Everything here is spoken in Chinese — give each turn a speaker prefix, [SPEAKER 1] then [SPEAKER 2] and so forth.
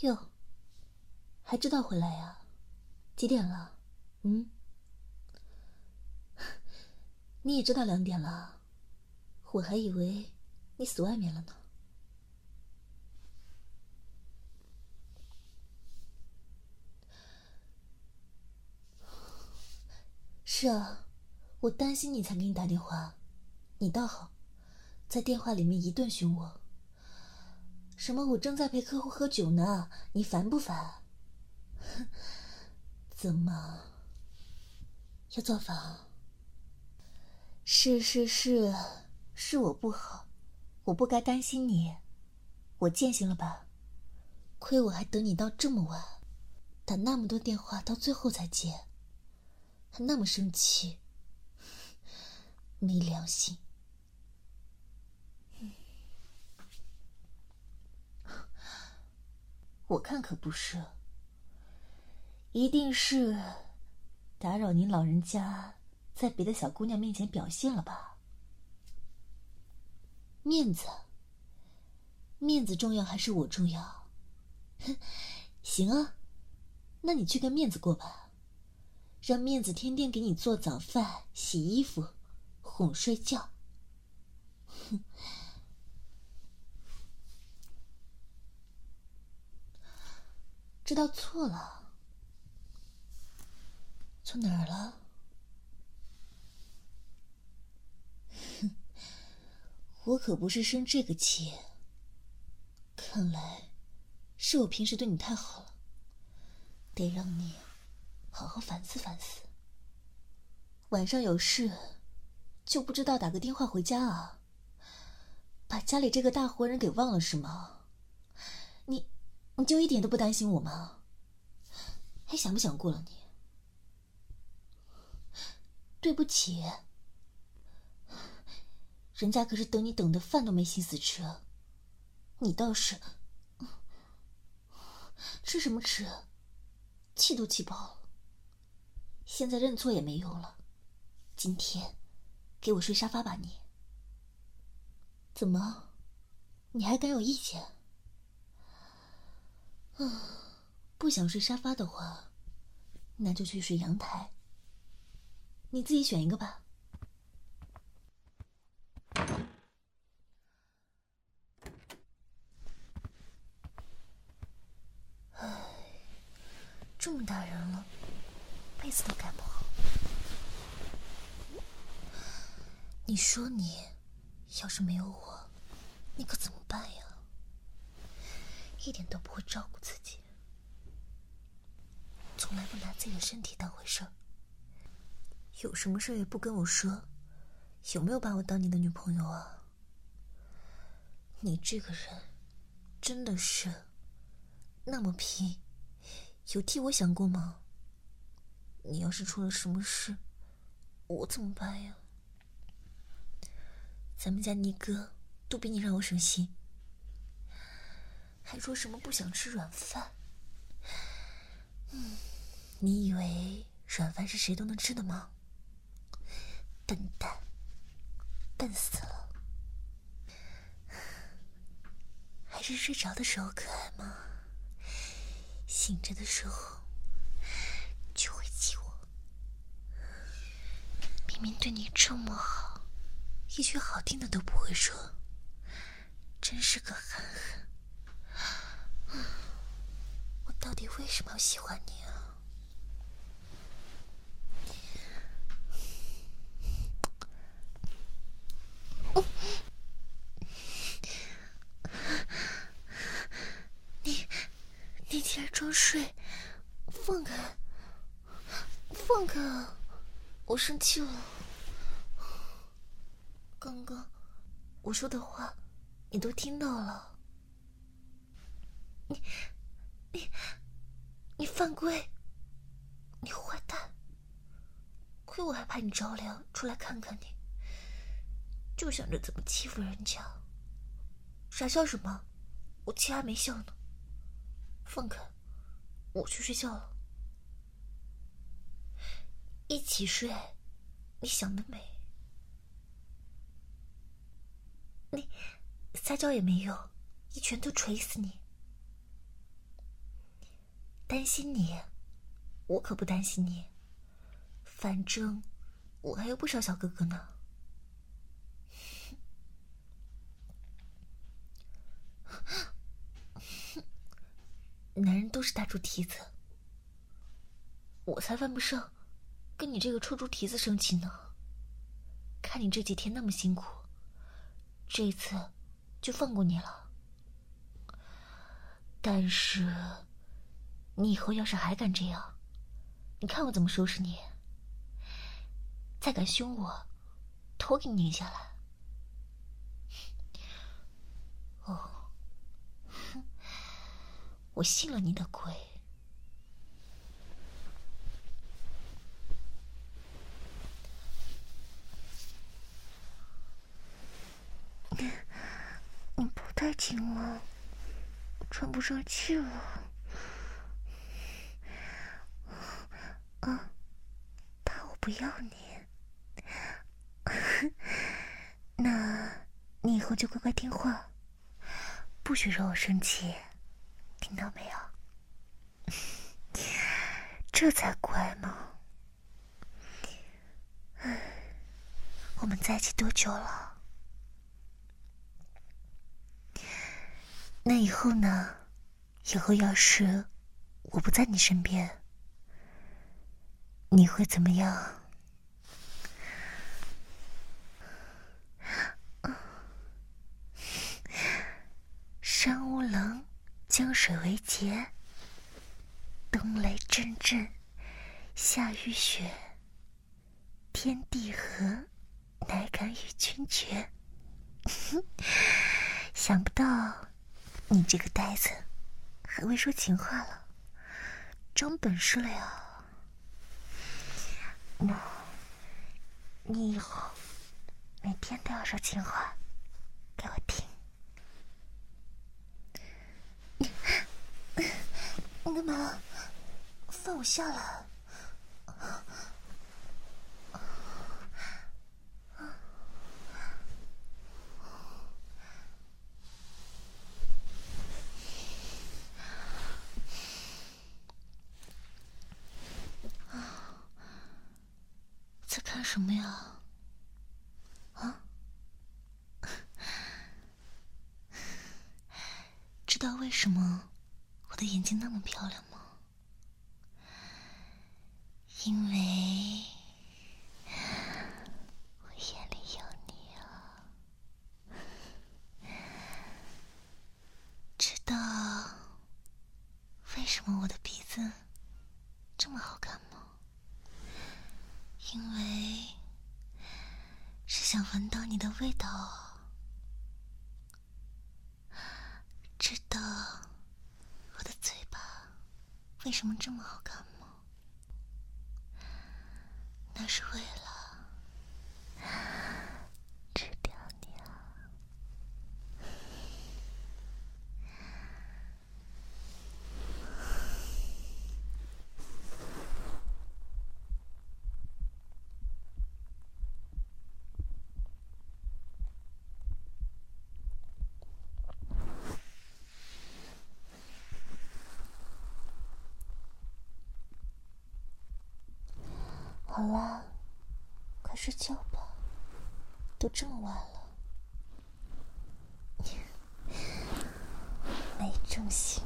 [SPEAKER 1] 哟，还知道回来呀？几点了？嗯？你也知道两点了，我还以为你死外面了呢。是啊，我担心你才给你打电话，你倒好，在电话里面一顿凶我。什么？我正在陪客户喝酒呢，你烦不烦？怎么要造反？是是是，是我不好，我不该担心你，我践行了吧？亏我还等你到这么晚，打那么多电话，到最后才接。还那么生气，没良心！我看可不是，一定是打扰您老人家在别的小姑娘面前表现了吧？面子，面子重要还是我重要？哼 行啊，那你去跟面子过吧。让面子天天给你做早饭、洗衣服、哄睡觉。哼，知道错了，错哪儿了？哼，我可不是生这个气。看来是我平时对你太好了，得让你。好好反思反思。晚上有事，就不知道打个电话回家啊？把家里这个大活人给忘了是吗？你，就一点都不担心我吗？还想不想过了你？对不起，人家可是等你等的饭都没心思吃，你倒是，吃什么吃？气都气爆了。现在认错也没用了，今天给我睡沙发吧你。怎么，你还敢有意见？啊，不想睡沙发的话，那就去睡阳台。你自己选一个吧。这么大人了。被子都盖不好，你说你要是没有我，你可怎么办呀？一点都不会照顾自己，从来不拿自己的身体当回事儿，有什么事也不跟我说，有没有把我当你的女朋友啊？你这个人真的是那么拼，有替我想过吗？你要是出了什么事，我怎么办呀？咱们家尼哥都比你让我省心，还说什么不想吃软饭。嗯，你以为软饭是谁都能吃的吗？笨蛋，笨死了！还是睡着的时候可爱吗？醒着的时候就会气我。明明对你这么好，一句好听的都不会说，真是个憨憨。我到底为什么要喜欢你啊？你，你竟然装睡，放开，放开啊！我生气了。刚刚我说的话，你都听到了。你、你、你犯规！你坏蛋！亏我还怕你着凉，出来看看你。就想着怎么欺负人家。傻笑什么？我气还没消呢。放开，我去睡觉了。一起睡，你想得美！你撒娇也没用，一拳头捶死你！担心你，我可不担心你。反正我还有不少小哥哥呢。男人都是大猪蹄子，我才犯不上跟你这个臭猪蹄子生气呢。看你这几天那么辛苦，这一次就放过你了。但是，你以后要是还敢这样，你看我怎么收拾你！再敢凶我，头给你拧下来！哦。我信了你的鬼！你你不太紧了，喘不上气了。啊，怕我不要你？那你以后就乖乖听话，不许惹我生气。听到没有？这才乖嘛。我们在一起多久了？那以后呢？以后要是我不在你身边，你会怎么样？山无棱。江水为竭，冬雷阵阵，夏雨雪，天地合，乃敢与君绝。想不到你这个呆子，还会说情话了，长本事了呀！那，你以后每天都要说情话给我听。你干嘛？放我下来！什么呀？啊？知道为什么？我的眼睛那么漂亮吗？因为我眼里有你啊！知道为什么我的鼻子这么好看吗？因为是想味道。知道我的嘴巴。为什么这么好看吗？那是为了吃掉你啊！好了，快睡觉吧，都这么晚了，没正形。